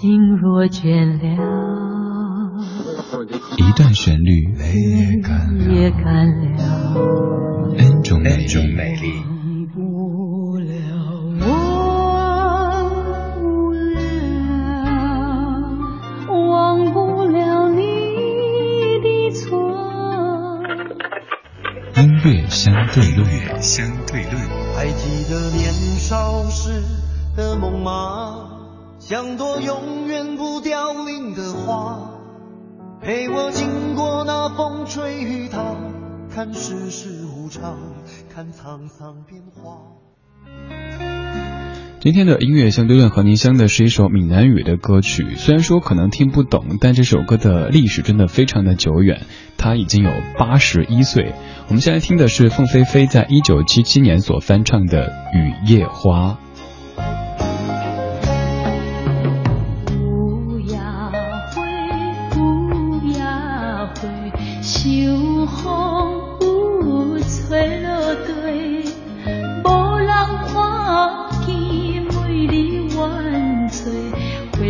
心若倦了，一段旋律也干了，N 种美丽。忘不了，忘不了，忘不了你的错。音乐相对论，相对论。还记得年少时的梦吗？像朵永远不凋零的花，陪我经过那风吹雨打，看世事无常，看沧桑变化。今天的音乐相对论和您相的是一首闽南语的歌曲，虽然说可能听不懂，但这首歌的历史真的非常的久远，它已经有八十一岁。我们现在听的是凤飞飞在一九七七年所翻唱的《雨夜花》。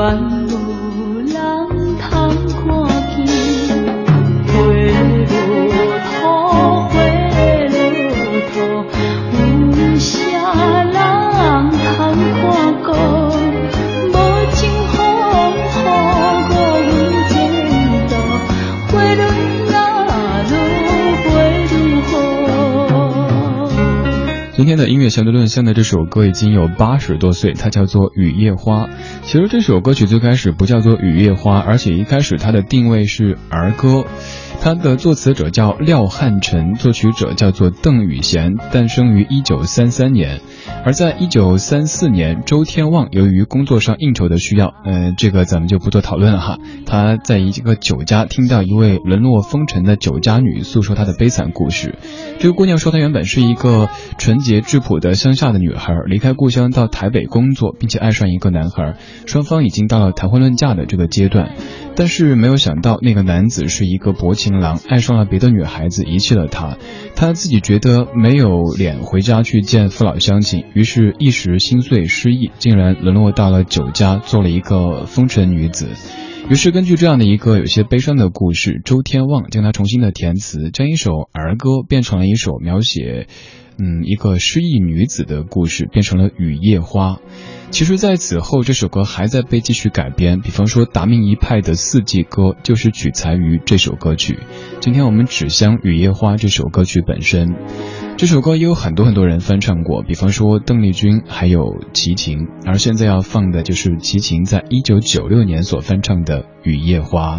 今天的音乐相对论现在这首歌已经有八十多岁，它叫做《雨夜花》。其实这首歌曲最开始不叫做《雨夜花》，而且一开始它的定位是儿歌。他的作词者叫廖汉臣，作曲者叫做邓雨贤，诞生于一九三三年。而在一九三四年，周天旺由于工作上应酬的需要，呃，这个咱们就不做讨论了哈。他在一个酒家听到一位沦落风尘的酒家女诉说她的悲惨故事。这个姑娘说，她原本是一个纯洁质朴的乡下的女孩，离开故乡到台北工作，并且爱上一个男孩，双方已经到了谈婚论嫁的这个阶段。但是没有想到，那个男子是一个薄情郎，爱上了别的女孩子，遗弃了她。他自己觉得没有脸回家去见父老乡亲，于是，一时心碎失意，竟然沦落到了酒家，做了一个风尘女子。于是，根据这样的一个有些悲伤的故事，周天旺将它重新的填词，将一首儿歌变成了一首描写，嗯，一个失意女子的故事，变成了《雨夜花》。其实，在此后，这首歌还在被继续改编。比方说，达明一派的《四季歌》就是取材于这首歌曲。今天我们只相《雨夜花》这首歌曲本身，这首歌也有很多很多人翻唱过，比方说邓丽君，还有齐秦。而现在要放的就是齐秦在一九九六年所翻唱的《雨夜花》。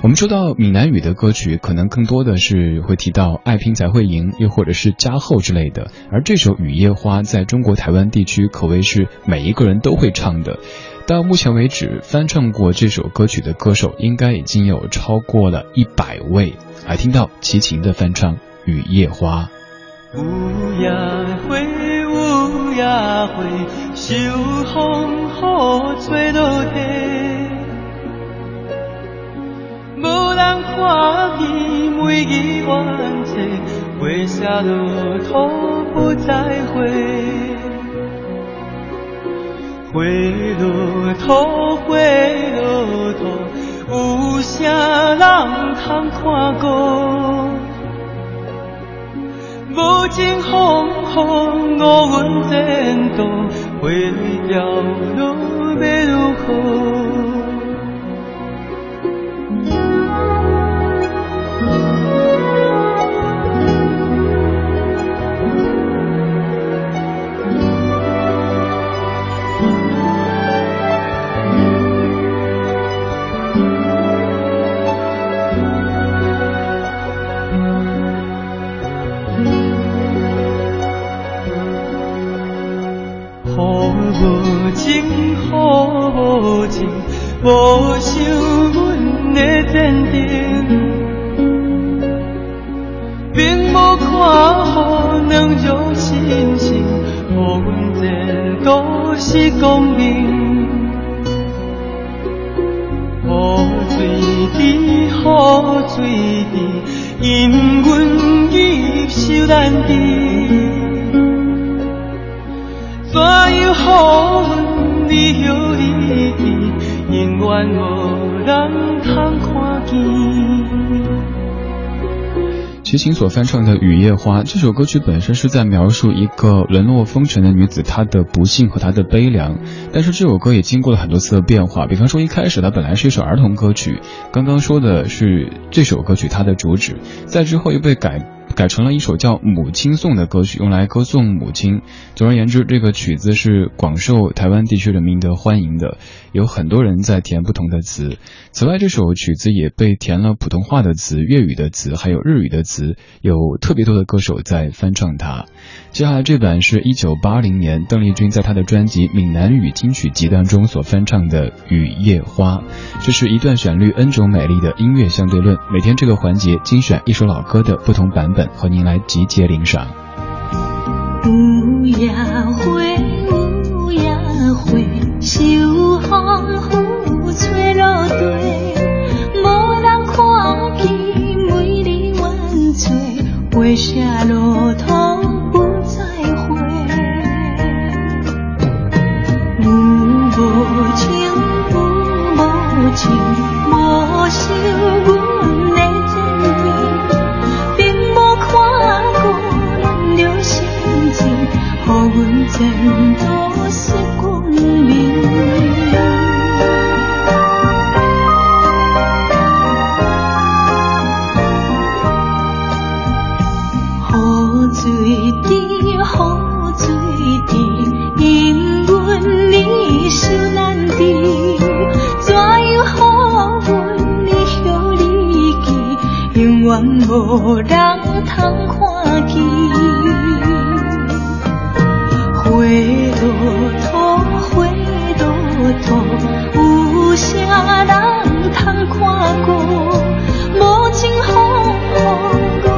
我们说到闽南语的歌曲，可能更多的是会提到“爱拼才会赢”，又或者是“加厚”之类的。而这首《雨夜花》在中国台湾地区可谓是每一个人都会唱的。到目前为止，翻唱过这首歌曲的歌手应该已经有超过了一百位。来听到齐秦的翻唱《雨夜花》。乌鸦飞，乌鸦飞，秋风雨吹落地。无人看见每日怨嗟，花谢落土不再回。花落土，花落土，有啥人通看顾？无情风雨误阮前途，花凋落要如何？无想阮的前程，并无看好两种心情，予阮前途是光明。雨水滴，雨水滴，因阮易受难滴。怎样好运你有你记，永远无人通看见。齐秦所翻唱的《雨夜花》这首歌曲本身是在描述一个沦落风尘的女子她的不幸和她的悲凉，但是这首歌也经过了很多次的变化。比方说一开始它本来是一首儿童歌曲，刚刚说的是这首歌曲它的主旨，在之后又被改。改成了一首叫《母亲颂》的歌曲，用来歌颂母亲。总而言之，这个曲子是广受台湾地区人民的欢迎的，有很多人在填不同的词。此外，这首曲子也被填了普通话的词、粤语的词，还有日语的词，有特别多的歌手在翻唱它。接下来这版是一九八零年邓丽君在她的专辑《闽南语金曲集》当中所翻唱的《雨夜花》，这是一段旋律 N 种美丽的音乐相对论。每天这个环节精选一首老歌的不同版本，和您来集结领赏。有夜花，有夜花，秋风拂吹落地，无人看见美丽万岁，花谢落土。情无想阮前途是光明。雨水滴，雨水滴，因阮你受难滴。无人通看见，花落土，花落土，有啥人通看过？无情风雨，